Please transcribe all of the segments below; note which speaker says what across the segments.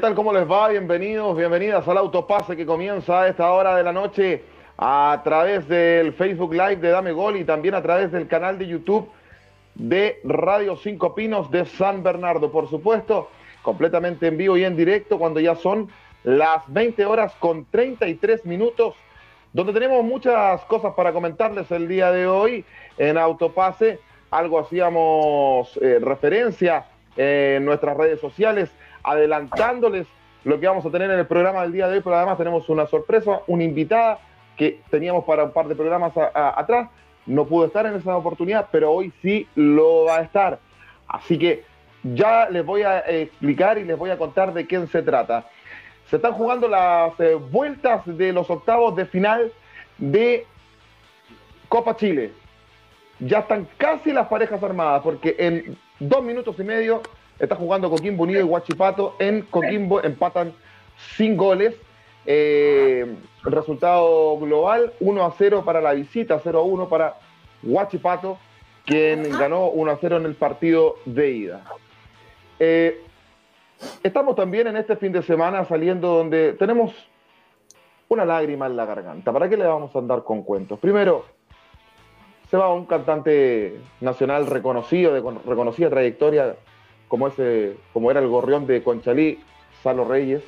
Speaker 1: ¿Qué tal? ¿Cómo les va? Bienvenidos, bienvenidas al Autopase que comienza a esta hora de la noche a través del Facebook Live de Dame Gol y también a través del canal de YouTube de Radio Cinco Pinos de San Bernardo. Por supuesto, completamente en vivo y en directo cuando ya son las 20 horas con 33 minutos, donde tenemos muchas cosas para comentarles el día de hoy en Autopase. Algo hacíamos eh, referencia en nuestras redes sociales adelantándoles lo que vamos a tener en el programa del día de hoy, pero además tenemos una sorpresa, una invitada que teníamos para un par de programas atrás, no pudo estar en esa oportunidad, pero hoy sí lo va a estar. Así que ya les voy a explicar y les voy a contar de quién se trata. Se están jugando las eh, vueltas de los octavos de final de Copa Chile. Ya están casi las parejas armadas, porque en dos minutos y medio Está jugando Coquimbo Unido y Huachipato. En Coquimbo empatan sin goles. Eh, resultado global 1 a 0 para la visita, 0 a 1 para Huachipato, quien ganó 1 a 0 en el partido de ida. Eh, estamos también en este fin de semana saliendo donde tenemos una lágrima en la garganta. ¿Para qué le vamos a andar con cuentos? Primero, se va un cantante nacional reconocido, de reconocida trayectoria como, ese, como era el gorrión de Conchalí, Salo Reyes,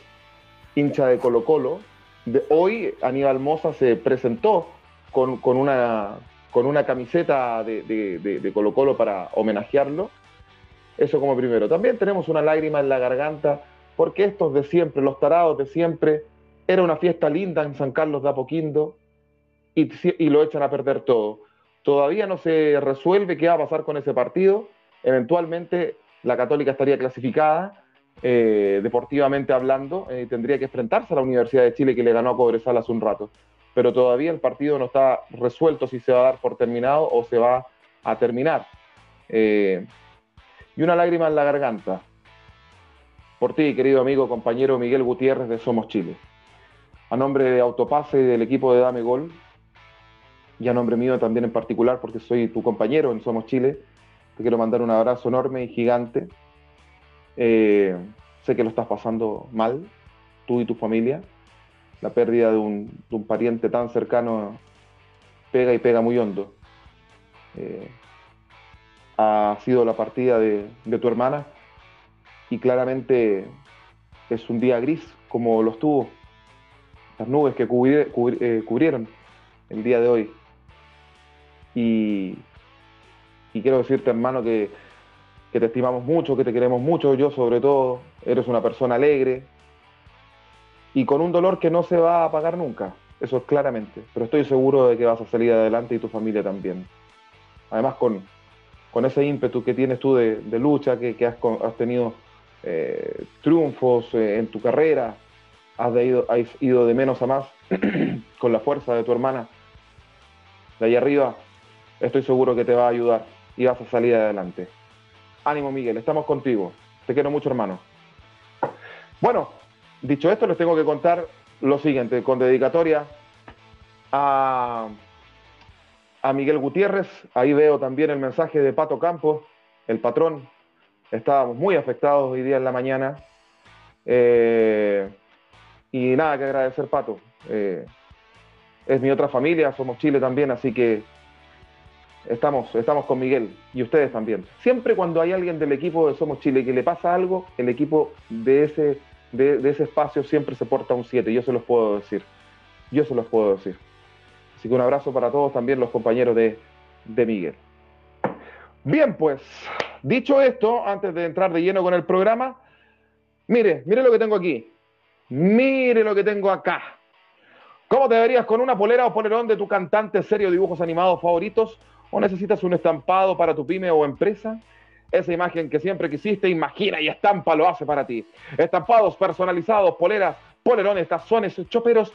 Speaker 1: hincha de Colo Colo. De, hoy Aníbal Moza se presentó con, una, con una camiseta de, de, Colo Colo para homenajearlo. Eso como primero. También tenemos una lágrima en la garganta porque estos de siempre, los tarados de siempre, era una fiesta linda en San Carlos de Apoquindo y, y lo echan a perder todo. Todavía no se resuelve qué va a pasar con ese partido. Eventualmente la Católica estaría clasificada, eh, deportivamente hablando, eh, tendría que enfrentarse a la Universidad de Chile que le ganó a Cobresal hace un rato. Pero todavía el partido no está resuelto si se va a dar por terminado o se va a terminar. Eh, y una lágrima en la garganta. Por ti, querido amigo, compañero Miguel Gutiérrez de Somos Chile. A nombre de Autopase y del equipo de Dame Gol, y a nombre mío también en particular, porque soy tu compañero en Somos Chile, te quiero mandar un abrazo enorme y gigante. Eh, sé que lo estás pasando mal, tú y tu familia. La pérdida de un, pariente tan cercano pega y pega muy hondo. Eh, ha sido la partida de, tu hermana y claramente es un día gris como lo estuvo las nubes que eh, cubrieron el día de hoy. Y, y quiero decirte, hermano, que, te estimamos mucho, que te queremos mucho, yo sobre todo, eres una persona alegre. Y con un dolor que no se va a apagar nunca, eso es claramente, pero estoy seguro de que vas a salir adelante y tu familia también. Además, con, ese ímpetu que tienes tú de, lucha, que, has, tenido eh, triunfos eh, en tu carrera, has, ido, has ido de menos a más con la fuerza de tu hermana de ahí arriba, estoy seguro que te va a ayudar y vas a salir adelante. Ánimo, Miguel, estamos contigo. Te quiero mucho, hermano. Bueno, dicho esto, les tengo que contar lo siguiente, con dedicatoria a, a Miguel Gutiérrez. Ahí veo también el mensaje de Pato Campos, el patrón. Estábamos muy afectados hoy día en la mañana. Eh, y nada que agradecer, Pato. Eh, es mi otra familia, somos Chile también, así que Estamos, estamos con Miguel y ustedes también. Siempre cuando hay alguien del equipo de Somos Chile que le pasa algo, el equipo de ese, de, ese espacio siempre se porta un 7, yo se los puedo decir. Yo se los puedo decir. Así que un abrazo para todos, también los compañeros de, de Miguel. Bien, pues, dicho esto, antes de entrar de lleno con el programa, mire, mire lo que tengo aquí. Mire lo que tengo acá. ¿Cómo te verías con una polera o polerón de tu cantante serio dibujos animados favoritos? ¿O necesitas un estampado para tu pyme o empresa? Esa imagen que siempre quisiste, imagina y estampa lo hace para ti. Estampados personalizados, poleras, polerones, tazones, choperos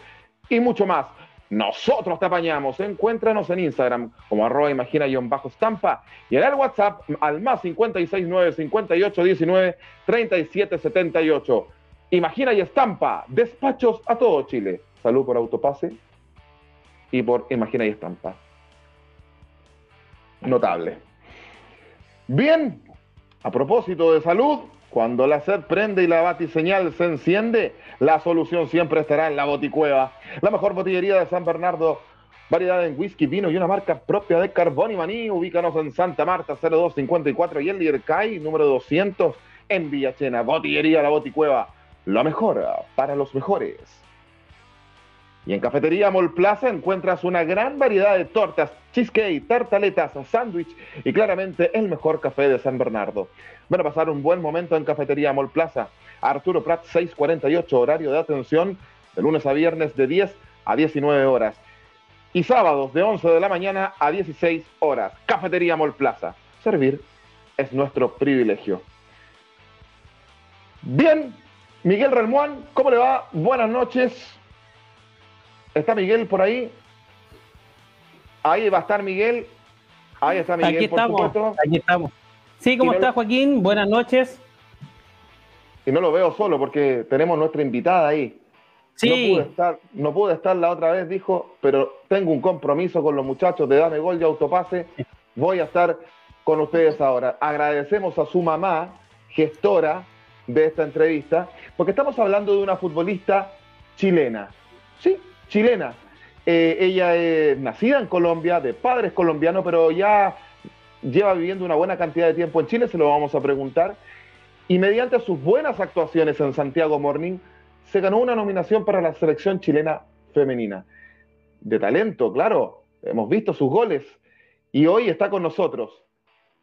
Speaker 1: y mucho más. Nosotros te apañamos. Encuéntranos en Instagram como arroba imagina-estampa y en el WhatsApp al más 569 58 19 37 78. Imagina y estampa. Despachos a todo Chile. Salud por Autopase y por Imagina y Estampa. Notable. Bien, a propósito de salud, cuando la sed prende y la batiseñal se enciende, la solución siempre estará en la boticueva. La mejor botillería de San Bernardo, variedad en whisky, vino y una marca propia de carbón y maní. Ubícanos en Santa Marta 0254 y el Lircay número 200 en Villachena. Botillería La Boticueva, lo mejor para los mejores. Y en Cafetería Mall Plaza encuentras una gran variedad de tortas, cheesecake, tartaletas, sándwich y claramente el mejor café de San Bernardo. Van a pasar un buen momento en Cafetería Mall Plaza. Arturo Prat 648, horario de atención de lunes a viernes de 10 a 19 horas. Y sábados de 11 de la mañana a 16 horas. Cafetería Mall Plaza. Servir es nuestro privilegio. Bien, Miguel Relmuán, ¿cómo le va? Buenas noches. ¿Está Miguel por ahí? Ahí va a estar Miguel. Ahí está Miguel,
Speaker 2: aquí estamos, Aquí estamos. Sí, ¿cómo está Joaquín? Buenas noches.
Speaker 1: Y no lo veo solo porque tenemos nuestra invitada ahí. Sí. No pude, estar, no pude estar la otra vez, dijo, pero tengo un compromiso con los muchachos de Dame Gol y Autopase. Voy a estar con ustedes ahora. Agradecemos a su mamá, gestora de esta entrevista, porque estamos hablando de una futbolista chilena. Sí, chilena. Eh, ella es nacida en Colombia, de padres colombianos, pero ya lleva viviendo una buena cantidad de tiempo en Chile, se lo vamos a preguntar. Y mediante sus buenas actuaciones en Santiago Morning, se ganó una nominación para la selección chilena femenina. De talento, claro, hemos visto sus goles. Y hoy está con nosotros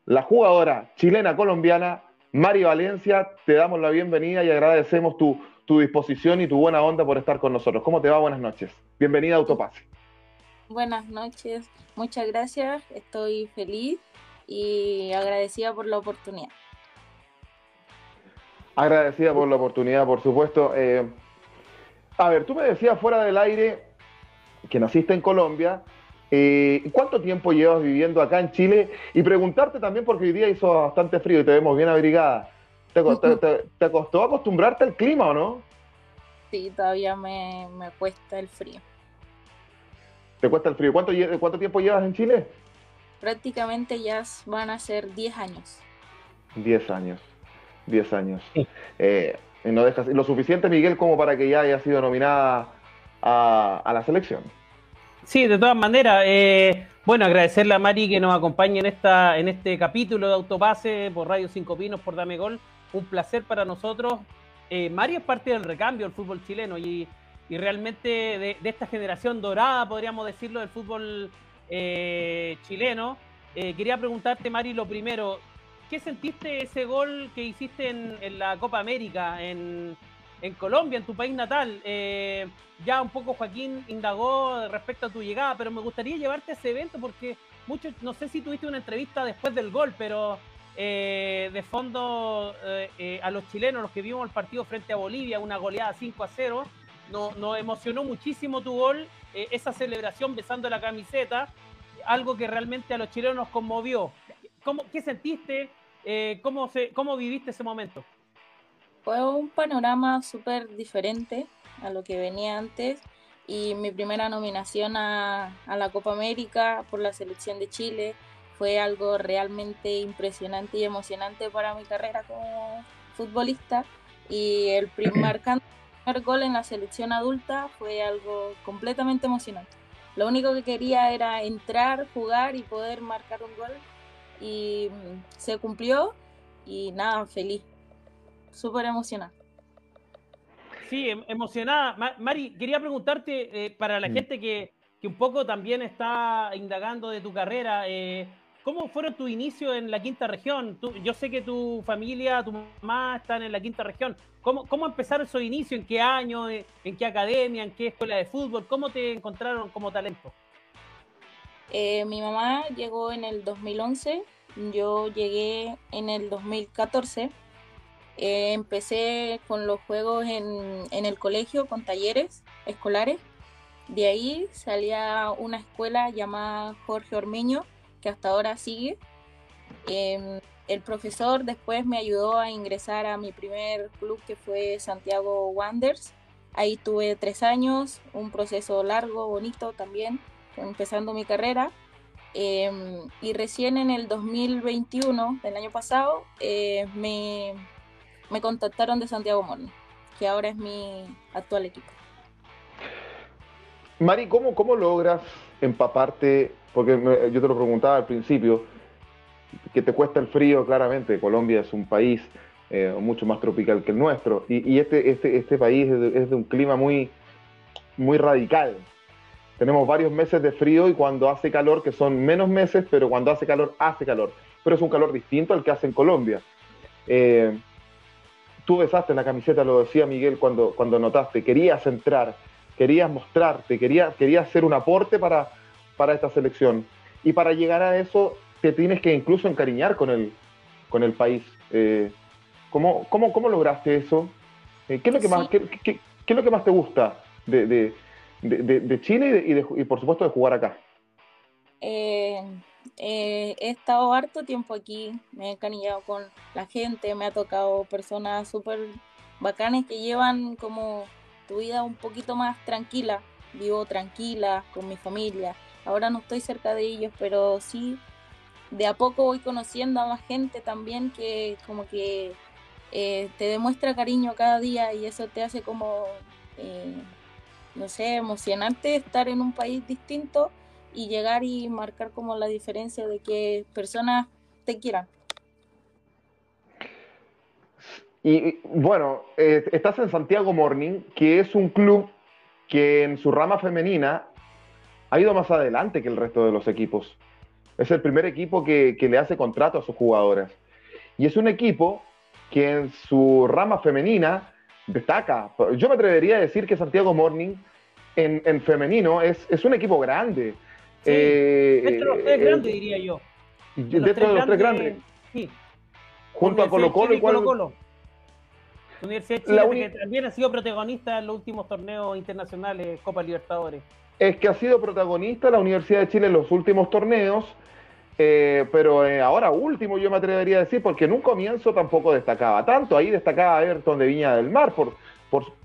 Speaker 1: la jugadora chilena colombiana, Mari Valencia. Te damos la bienvenida y agradecemos tu, tu disposición y tu buena onda por estar con nosotros. ¿Cómo te va? Buenas noches. Bienvenida a Autopase.
Speaker 3: Buenas noches, muchas gracias. Estoy feliz y agradecida por la oportunidad.
Speaker 1: Agradecida por la oportunidad, por supuesto. Eh, a ver, tú me decías fuera del aire que naciste en Colombia. Eh, ¿Cuánto tiempo llevas viviendo acá en Chile? Y preguntarte también, porque hoy día hizo bastante frío y te vemos bien abrigada. ¿Te, costó acostumbrarte al clima o no?
Speaker 3: Sí, todavía me, cuesta el frío.
Speaker 1: ¿Te cuesta el frío? ¿Cuánto, ¿Cuánto tiempo llevas en Chile?
Speaker 3: Prácticamente ya van a ser 10 años.
Speaker 1: 10 años. 10 años. Eh, no dejas, lo suficiente, Miguel, como para que ya haya sido nominada a, la selección.
Speaker 2: Sí, de todas maneras. Eh, bueno, agradecerle a Mari que nos acompañe en, esta, en este capítulo de Autopase por Radio Cinco Pinos, por Dame Gol un placer para nosotros. Eh, Mario es parte del recambio del fútbol chileno y, realmente de, esta generación dorada, podríamos decirlo, del fútbol eh, chileno. Eh, quería preguntarte, Mari, lo primero, ¿qué sentiste ese gol que hiciste en, la Copa América, en, Colombia, en tu país natal? Eh, ya un poco Joaquín indagó respecto a tu llegada, pero me gustaría llevarte a ese evento porque muchos, no sé si tuviste una entrevista después del gol, pero eh, de fondo eh, eh, a los chilenos, los que vimos el partido frente a Bolivia, una goleada 5 a 0. Nos, emocionó muchísimo tu gol, esa celebración besando la camiseta, algo que realmente a los chilenos nos conmovió. ¿Cómo, ¿Qué sentiste? ¿cómo, ¿Cómo viviste ese momento?
Speaker 3: Fue un panorama súper diferente a lo que venía antes y mi primera nominación a la Copa América por la selección de Chile fue algo realmente impresionante y emocionante para mi carrera como futbolista y el primer, primer gol en la selección adulta fue algo completamente emocionante. Lo único que quería era entrar, jugar y poder marcar un gol y mm, se cumplió y nada, feliz, súper emocionada.
Speaker 2: Sí, em, emocionada. Mari, quería preguntarte eh, para la mm. gente que, que, un poco también está indagando de tu carrera, eh, ¿Cómo fueron tus inicios en la quinta región? yo sé que tu familia, tu mamá están en la quinta región. ¿Cómo, cómo empezaron esos inicios? ¿En qué año? ¿En qué academia? ¿En qué escuela de fútbol? ¿Cómo te encontraron como talento?
Speaker 3: Eh, mi mamá llegó en el 2011, yo llegué en el 2014 Eh, empecé con los juegos en, en, el colegio, con talleres escolares. De ahí salía una escuela llamada Jorge Ormeño, que hasta ahora sigue. Eh, el profesor después me ayudó a ingresar a mi primer club que fue Santiago Wanderers. Ahí tuve tres años, un proceso largo, bonito también, empezando mi carrera. Em, y recién en el 2021, del año pasado, eh, me, me, contactaron de Santiago Morning, que ahora es mi actual equipo.
Speaker 1: Mari, ¿cómo, cómo logras empaparte? Porque yo te lo preguntaba al principio, que te cuesta el frío, claramente. Colombia es un país eh, mucho más tropical que el nuestro. Y, este, este, este país es de, un clima muy, muy radical. Tenemos varios meses de frío y cuando hace calor, que son menos meses, pero cuando hace calor, hace calor. Pero es un calor distinto al que hace en Colombia. Eh, tú besaste la camiseta, lo decía Miguel cuando, cuando notaste, querías entrar, querías mostrarte, querías, querías hacer un aporte para, para esta selección. Y para llegar a eso te tienes que incluso encariñar con el, con el país. Eh, ¿cómo, cómo, lograste eso? Eh, ¿qué, es lo que más, qué, es lo que más te gusta de, de, Chile y, y, por supuesto de jugar acá?
Speaker 3: Eh, he estado harto tiempo aquí, me he encariñado con la gente, me ha tocado personas súper bacanes que llevan como tu vida un poquito más tranquila. Vivo tranquila con mi familia. Ahora no estoy cerca de ellos, pero sí de a poco voy conociendo a más gente también que como que eh, te demuestra cariño cada día y eso te hace como, eh, no sé, emocionarte estar en un país distinto y llegar y marcar como la diferencia de que personas te quieran.
Speaker 1: Y bueno, eh, estás en Santiago Morning, que es un club que en su rama femenina ha ido más adelante que el resto de los equipos. Es el primer equipo que, le hace contrato a sus jugadoras. Y es un equipo que en su rama femenina destaca. Yo me atrevería a decir que Santiago Morning en, femenino es, es, un equipo grande.
Speaker 2: Eh, dentro de los tres eh, grandes, diría yo.
Speaker 1: dentro de los tres grandes. Sí. Junto a Colo Colo y Colo Colo.
Speaker 2: Universidad de Chile, que también ha sido protagonista en los últimos torneos internacionales, Copa Libertadores
Speaker 1: es que ha sido protagonista la Universidad de Chile en los últimos torneos, eh, pero eh, ahora último yo me atrevería a decir, porque en un comienzo tampoco destacaba tanto, ahí destacaba Everton de Viña del Mar, por,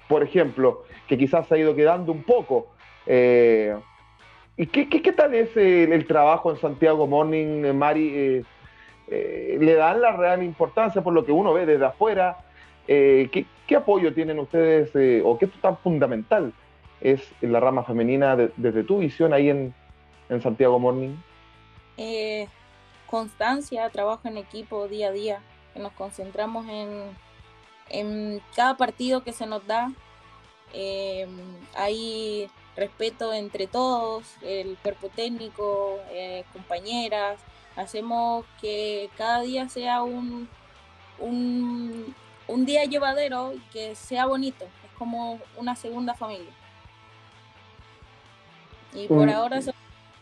Speaker 1: por, ejemplo, que quizás se ha ido quedando un poco. Eh, ¿Y qué, qué, tal es el, trabajo en Santiago Morning, Mari? ¿Le dan la real importancia por lo que uno ve desde afuera? ¿qué, ¿qué, apoyo tienen ustedes o qué es tan fundamental es la rama femenina desde tu visión ahí en, Santiago Morning?
Speaker 3: Eh, constancia, trabajo en equipo día a día, que nos concentramos en, en cada partido que se nos da. Eh, hay respeto entre todos, el cuerpo técnico, eh, compañeras. Hacemos que cada día sea un, un, un día llevadero y que sea bonito. Es como una segunda familia. Y por ahora son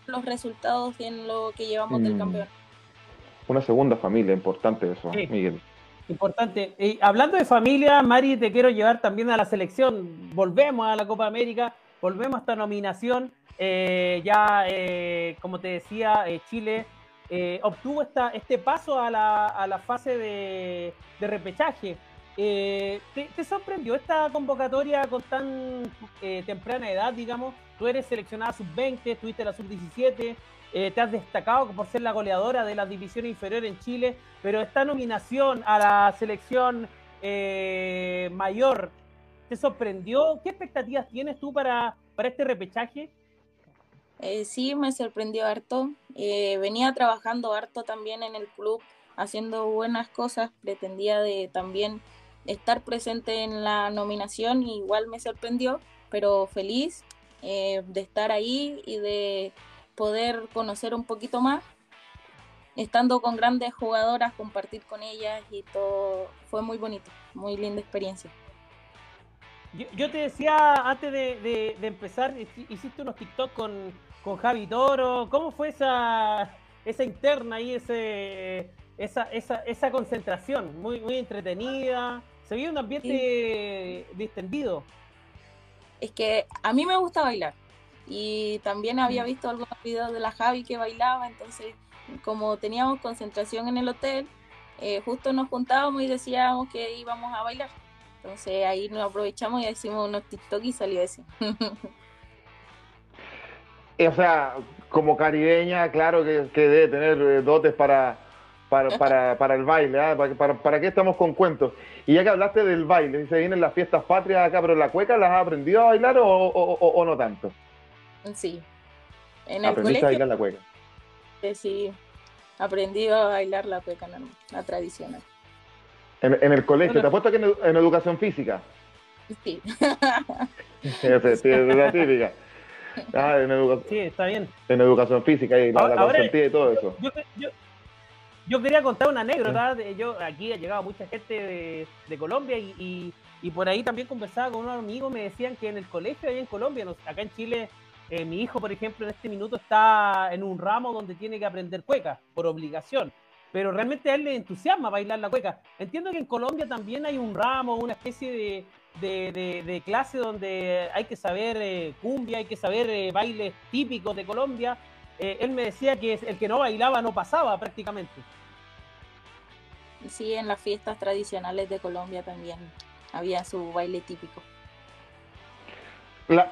Speaker 3: los resultados en lo que llevamos del mm. campeón.
Speaker 1: Una segunda familia, importante eso, Miguel.
Speaker 2: Importante. Y hablando de familia, Mari, te quiero llevar también a la selección. Volvemos a la Copa América, volvemos a esta nominación. Eh, ya, eh, como te decía, eh, Chile obtuvo esta, este paso a la, a la fase de, de repechaje. ¿Te, ¿te, sorprendió esta convocatoria con tan temprana edad, digamos? Tú eres seleccionada sub-20, estuviste la sub-17, eh, te has destacado por ser la goleadora de la división inferior en Chile, pero esta nominación a la selección eh, mayor, ¿te sorprendió? ¿Qué expectativas tienes tú para, para este repechaje?
Speaker 3: Eh, sí, me sorprendió harto. venía trabajando harto también en el club, haciendo buenas cosas. Pretendía de también estar presente en la nominación y igual me sorprendió, pero feliz eh, de estar ahí y de poder conocer un poquito más. Estando con grandes jugadoras, compartir con ellas y todo fue muy bonito, muy linda experiencia.
Speaker 2: Yo, te decía antes de, empezar, hiciste unos TikTok con, con Javi Toro. ¿Cómo fue esa, esa interna ahí, ese, esa, esa, esa concentración, muy, muy entretenida. Se vio un ambiente distendido.
Speaker 3: Es que a mí me gusta bailar. Y también había mm. visto algunos videos de la Javi que bailaba, entonces como teníamos concentración en el hotel, eh, justo nos juntábamos y decíamos que íbamos a bailar. Entonces ahí nos aprovechamos y hicimos unos TikTok y salió ese.
Speaker 1: o sea, como caribeña, claro que, debe tener eh, dotes para, para, el baile. ¿ah? ¿Para, para, qué estamos con cuentos? Y ya que hablaste del baile, si se vienen las fiestas patrias acá, pero la cueca, ¿las has aprendido a bailar o, no tanto?
Speaker 3: Sí.
Speaker 1: En el ¿Aprendiste a bailar la cueca?
Speaker 3: Sí, aprendí a bailar la cueca la tradicional.
Speaker 1: En, el colegio, ¿te apuesto que en, educación física?
Speaker 3: Sí.
Speaker 1: sí, es la típica.
Speaker 2: Ah, en educación. Sí, está bien.
Speaker 1: En educación física y la, la y todo eso.
Speaker 2: Yo, quería contar una anécdota. De, yo aquí ha llegado mucha gente de, Colombia y, por ahí también conversaba con unos amigos. Me decían que en el colegio, ahí en Colombia, acá en Chile, eh, mi hijo, por ejemplo, en este minuto está en un ramo donde tiene que aprender cueca por obligación pero realmente a él le entusiasma bailar la cueca. Entiendo que en Colombia también hay un ramo, una especie de, clase donde hay que saber eh, cumbia, hay que saber eh, bailes típicos de Colombia. Eh, él me decía que el que no bailaba no pasaba prácticamente.
Speaker 3: Sí, en las fiestas tradicionales de Colombia también había su baile típico.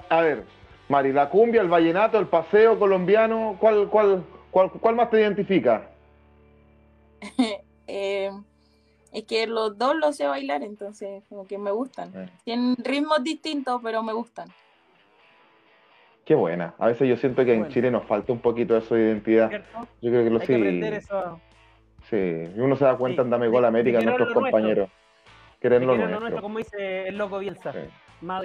Speaker 1: a ver, Mari, la cumbia, el vallenato, el paseo colombiano, ¿cuál, cuál, cuál, cuál más te identifica?
Speaker 3: Eh, es que los dos los sé bailar, entonces como que me gustan. Eh. Tienen ritmos distintos, pero me gustan.
Speaker 1: Qué buena. A veces yo siento que en Chile nos falta un poquito eso de identidad. Yo creo que lo sí. Sí, uno se da cuenta en Dame Gol América, nuestros compañeros.
Speaker 2: Quererlo nuestro. nuestro. como dice el loco Bielsa.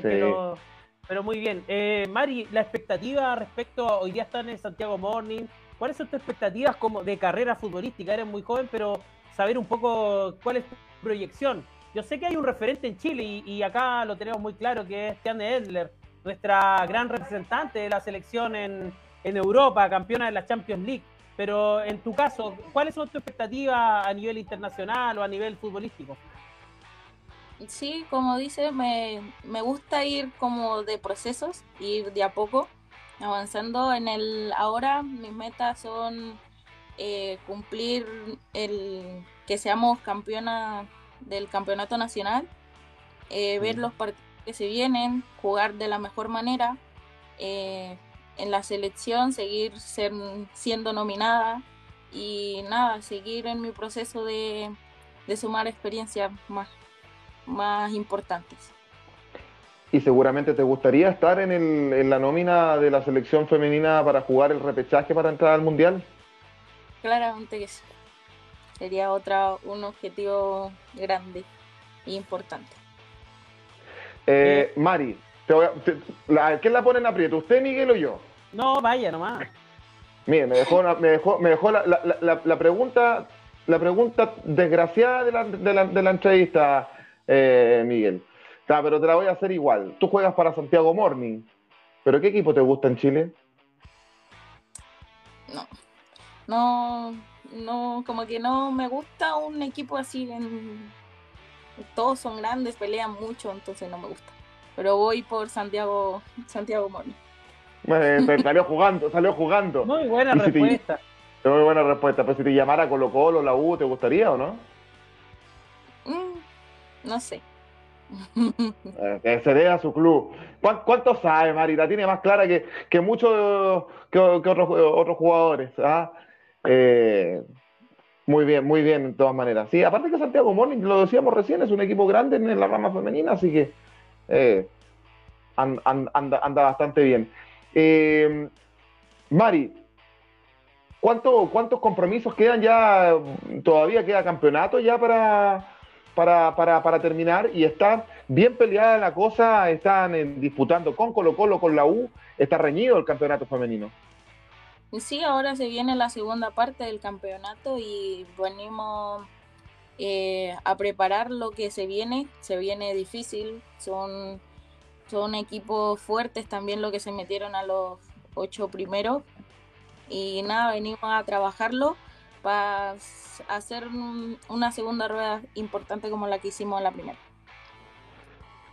Speaker 2: Pero muy bien. Eh, Mari, la expectativa respecto a hoy día están en Santiago Morning, ¿Cuáles son tus expectativas como de carrera futbolística? Eres muy joven, pero saber un poco cuál es tu proyección. Yo sé que hay un referente en Chile y, acá lo tenemos muy claro, que es Tiane Edler, nuestra gran representante de la selección en, Europa, campeona de la Champions League. Pero en tu caso, ¿cuáles son tus expectativas a nivel internacional o a nivel futbolístico?
Speaker 3: Sí, como dice, me, me gusta ir como de procesos, ir de a poco avanzando en el ahora mis metas son eh, cumplir el que seamos campeona del campeonato nacional eh, ver los partidos que se vienen jugar de la mejor manera eh, en la selección seguir ser, siendo nominada y nada seguir en mi proceso de, de sumar experiencias más más importantes
Speaker 1: y seguramente te gustaría estar en, el, en, la nómina de la selección femenina para jugar el repechaje para entrar al Mundial?
Speaker 3: Claramente que sí. Sería otra, un objetivo grande e importante.
Speaker 1: Eh, Mari, te voy ¿quién la pone en aprieto? ¿Usted, Miguel o yo?
Speaker 2: No, vaya nomás.
Speaker 1: Mire, me dejó, me dejó, me dejó la, la, la, pregunta la pregunta desgraciada de la, de la, de la entrevista, eh, Miguel pero te la voy a hacer igual. Tú juegas para Santiago Morning, pero ¿qué equipo te gusta en Chile?
Speaker 3: No, no, no, como que no me gusta un equipo así. Todos son grandes, pelean mucho, entonces no me gusta. Pero voy por Santiago, Santiago Morning.
Speaker 1: salió jugando, salió jugando.
Speaker 2: Muy buena respuesta.
Speaker 1: muy buena respuesta. Pero si te llamara Colo Colo, la U, ¿te gustaría o no?
Speaker 3: Mm, no sé.
Speaker 1: Eh, que se dé a su club. ¿Cuánto sabe, Marita? tiene más clara que, que muchos que, otros, otros jugadores. ¿ah? Eh, muy bien, muy bien, de todas maneras. Sí, aparte que Santiago Morning, lo decíamos recién, es un equipo grande en la rama femenina, así que eh, anda, bastante bien. Mari, ¿cuántos compromisos quedan ya? ¿Todavía queda campeonato ya para, para, para, para, terminar y está bien peleada la cosa, están disputando con Colo Colo, con la U, está reñido el campeonato femenino.
Speaker 3: Sí, ahora se viene la segunda parte del campeonato y venimos eh, a preparar lo que se viene, se viene difícil, son, son equipos fuertes también lo que se metieron a los ocho primeros y nada, venimos a trabajarlo para hacer una segunda rueda importante como la que hicimos en la primera.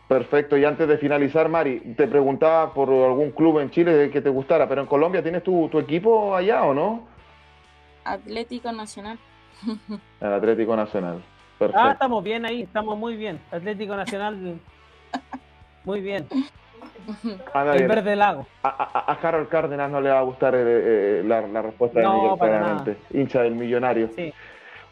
Speaker 1: Perfecto, y antes de finalizar, Mari, te preguntaba por algún club en Chile que te gustara, pero en Colombia tienes tu, tu equipo allá o no?
Speaker 3: Atlético Nacional.
Speaker 1: El Atlético Nacional.
Speaker 2: Perfecto. Ah, estamos bien ahí, estamos muy bien. Atlético Nacional, muy bien. el verde lago.
Speaker 1: A, a, Harold Cárdenas no le va a gustar eh, eh, la, respuesta de Miguel, claramente. Hincha del millonario. Sí.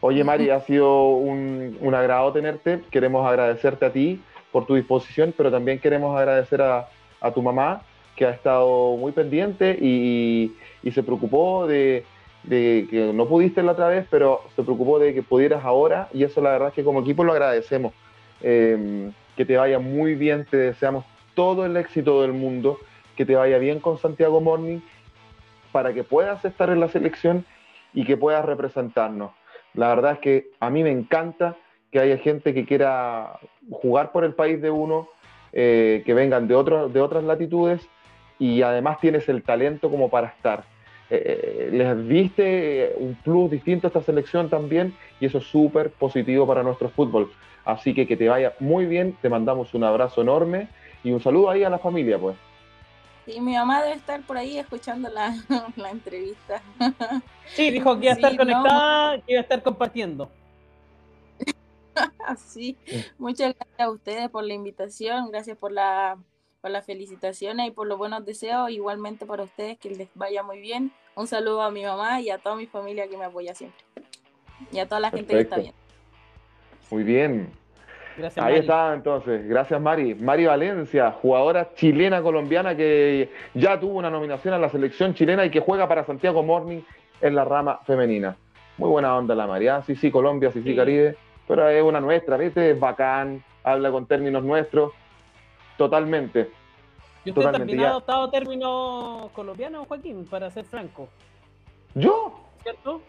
Speaker 1: Oye, Mari, ha sido un, un agrado tenerte. Queremos agradecerte a ti por tu disposición, pero también queremos agradecer a, tu mamá, que ha estado muy pendiente y, se preocupó de, que no pudiste la otra vez, pero se preocupó de que pudieras ahora y eso la verdad es que como equipo lo agradecemos. Em, que te vaya muy bien, te deseamos todo el éxito del mundo, que te vaya bien con Santiago Morning para que puedas estar en la selección y que puedas representarnos. La verdad es que a mí me encanta que haya gente que quiera jugar por el país de uno, eh, que vengan de, otro, de otras latitudes y además tienes el talento como para estar. Eh, eh, les viste un plus distinto a esta selección también y eso es súper positivo para nuestro fútbol. Así que que te vaya muy bien, te mandamos un abrazo enorme y un saludo ahí a la familia, pues.
Speaker 3: Sí, mi mamá debe estar por ahí escuchando la, entrevista.
Speaker 2: Sí, dijo que iba a estar conectada, que iba a estar compartiendo.
Speaker 3: sí, muchas gracias a ustedes por la invitación, gracias por la por las felicitaciones y por los buenos deseos, igualmente para ustedes que les vaya muy bien. Un saludo a mi mamá y a toda mi familia que me apoya siempre. Y a toda la gente que está bien.
Speaker 1: Muy bien. Gracias, Ahí está entonces, gracias Mari. Mari Valencia, jugadora chilena colombiana que ya tuvo una nominación a la selección chilena y que juega para Santiago Morning en la rama femenina. Muy buena onda la María, sí, sí, Colombia, sí, sí, Caribe pero es una nuestra, ¿viste? Es bacán, habla con términos nuestros, totalmente.
Speaker 2: ¿Y usted también ha adoptado términos colombianos, Joaquín, para ser franco?
Speaker 1: ¿Yo?
Speaker 2: ¿Cierto?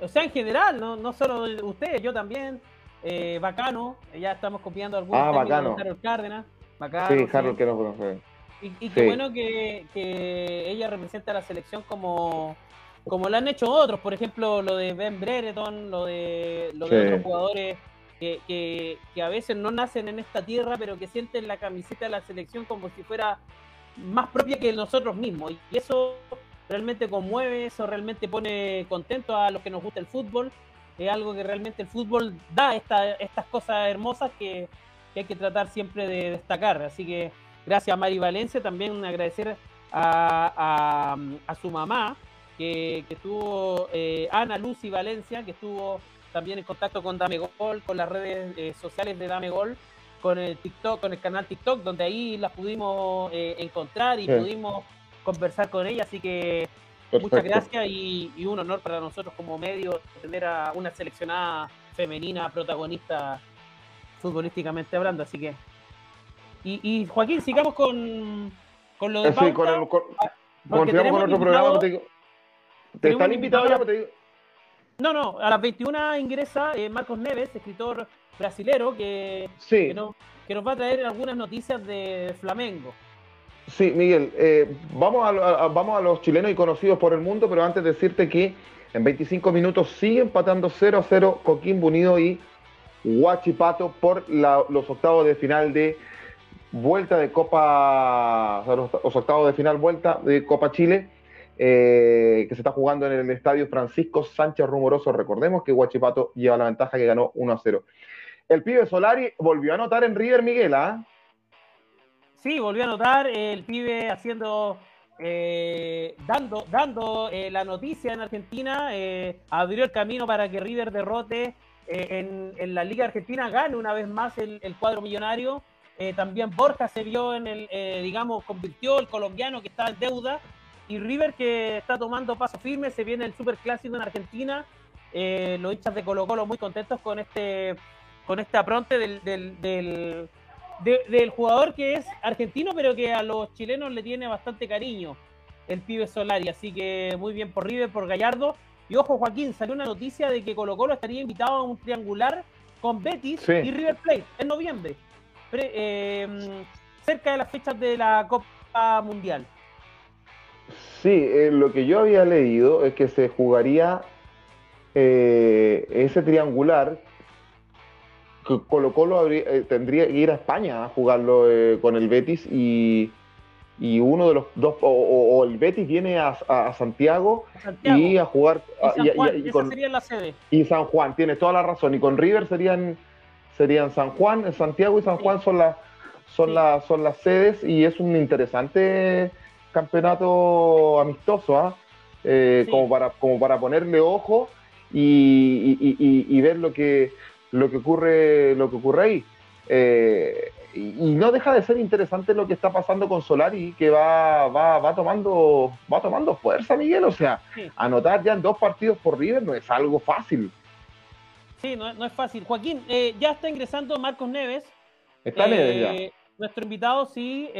Speaker 2: O sea, en general, no, no solo usted, yo también. Eh, bacano, ya estamos copiando algunos
Speaker 1: ah, bacano.
Speaker 2: de Harold Cárdenas. Bacano,
Speaker 1: sí, Harold que no conoce.
Speaker 2: Y, y qué bueno que, que, ella representa a la selección como, como lo han hecho otros, por ejemplo, lo de Ben Brereton, lo de, lo de otros jugadores que, que, a veces no nacen en esta tierra, pero que sienten la camiseta de la selección como si fuera más propia que nosotros mismos. Y eso realmente conmueve, eso realmente pone contento a los que nos gusta el fútbol. Es algo que realmente el fútbol da esta, estas cosas hermosas que, que, hay que tratar siempre de destacar. Así que gracias a Mari Valencia, también agradecer a, a, a su mamá, que, estuvo eh, Ana Lucy Valencia, que estuvo también en contacto con Dame Gol, con las redes eh, sociales de Dame Gol, con el TikTok, con el canal TikTok, donde ahí las pudimos eh, encontrar y pudimos conversar con ella, así que muchas gracias y, un honor para nosotros como medio tener a una seleccionada femenina protagonista futbolísticamente hablando, así que y, Joaquín, sigamos con, con lo de
Speaker 1: sí, con, el, con, ah, con otro programa. ¿Te están invitados ya? Te
Speaker 2: No, no, a las 21 ingresa eh, Marcos Neves, escritor brasilero, que, que, nos, va a traer algunas noticias de Flamengo.
Speaker 1: Sí, Miguel, eh, vamos, a, vamos a los chilenos y conocidos por el mundo, pero antes decirte que en 25 minutos sigue empatando 0 a 0 Coquimbo Unido y Huachipato por los octavos de final de vuelta de Copa, los octavos de final vuelta de Copa Chile. Eh, que se está jugando en el estadio Francisco Sánchez Rumoroso. Recordemos que Huachipato lleva la ventaja que ganó 1 a 0. El pibe Solari volvió a anotar en River Miguel, ¿ah?
Speaker 2: Sí, volvió a anotar. El pibe haciendo. Eh, dando dando eh, la noticia en Argentina, abrió el camino para que River derrote en, la Liga Argentina, gane una vez más el, el cuadro millonario. también Borja se vio en el, digamos, convirtió el colombiano que estaba en deuda y River que está tomando paso firme, se viene el Super Clásico en Argentina. Eh, los hinchas de Colo Colo muy contentos con este con este apronte del, del, del, jugador que es argentino, pero que a los chilenos le tiene bastante cariño, el pibe Solari. Así que muy bien por River, por Gallardo. Y ojo, Joaquín, salió una noticia de que Colo Colo estaría invitado a un triangular con Betis y River Plate en noviembre, eh, cerca de las fechas de la Copa Mundial.
Speaker 1: Sí, eh, lo que yo había leído es que se jugaría eh, ese triangular, Colo Colo eh, tendría que ir a España a jugarlo con el Betis y, uno de los dos, o, el Betis viene a, Santiago, y a jugar.
Speaker 2: Y, San Juan, la sede.
Speaker 1: Y San Juan, tienes toda la razón. Y con River serían, serían San Juan, Santiago y San Juan son las son, son las sedes y es un interesante amistoso, ¿ah? eh, como, para, como para ponerle ojo y, ver lo que, lo que ocurre, lo que ocurre ahí. Eh, y, no deja de ser interesante lo que está pasando con Solari, que va, va, va tomando, va tomando fuerza, Miguel. O sea, anotar ya en dos partidos por River no es algo fácil.
Speaker 2: Sí, no, es fácil. Joaquín, eh, ya está ingresando Marcos Neves.
Speaker 1: Está Neves ya.
Speaker 2: Nuestro invitado, sí,